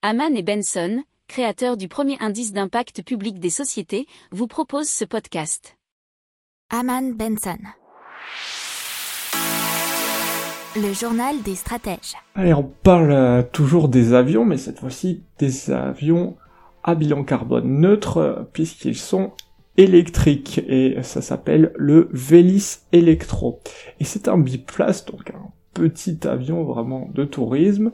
Haman et Benson, créateurs du premier indice d'impact public des sociétés, vous proposent ce podcast. Haman Benson. Le journal des stratèges. Allez, on parle euh, toujours des avions, mais cette fois-ci des avions à bilan carbone neutre, euh, puisqu'ils sont électriques, et ça s'appelle le Vélis Electro. Et c'est un biplace, donc un petit avion vraiment de tourisme,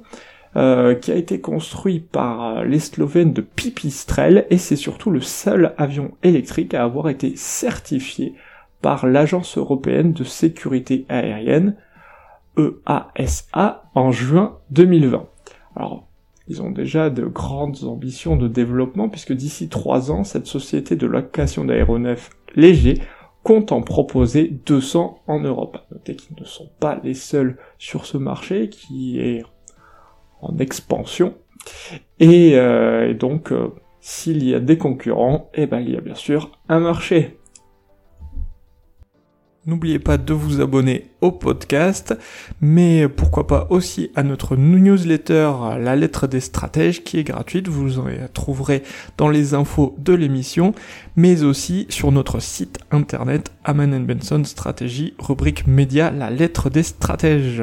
euh, qui a été construit par les Slovènes de Pipistrel, et c'est surtout le seul avion électrique à avoir été certifié par l'Agence européenne de sécurité aérienne, EASA, en juin 2020. Alors, ils ont déjà de grandes ambitions de développement, puisque d'ici trois ans, cette société de location d'aéronefs légers compte en proposer 200 en Europe. Notez qu'ils ne sont pas les seuls sur ce marché, qui est expansion. Et, euh, donc, euh, s'il y a des concurrents, eh ben, il y a bien sûr un marché. N'oubliez pas de vous abonner au podcast, mais pourquoi pas aussi à notre newsletter La lettre des stratèges qui est gratuite, vous en trouverez dans les infos de l'émission, mais aussi sur notre site internet Aman Benson Stratégie, rubrique média La lettre des stratèges.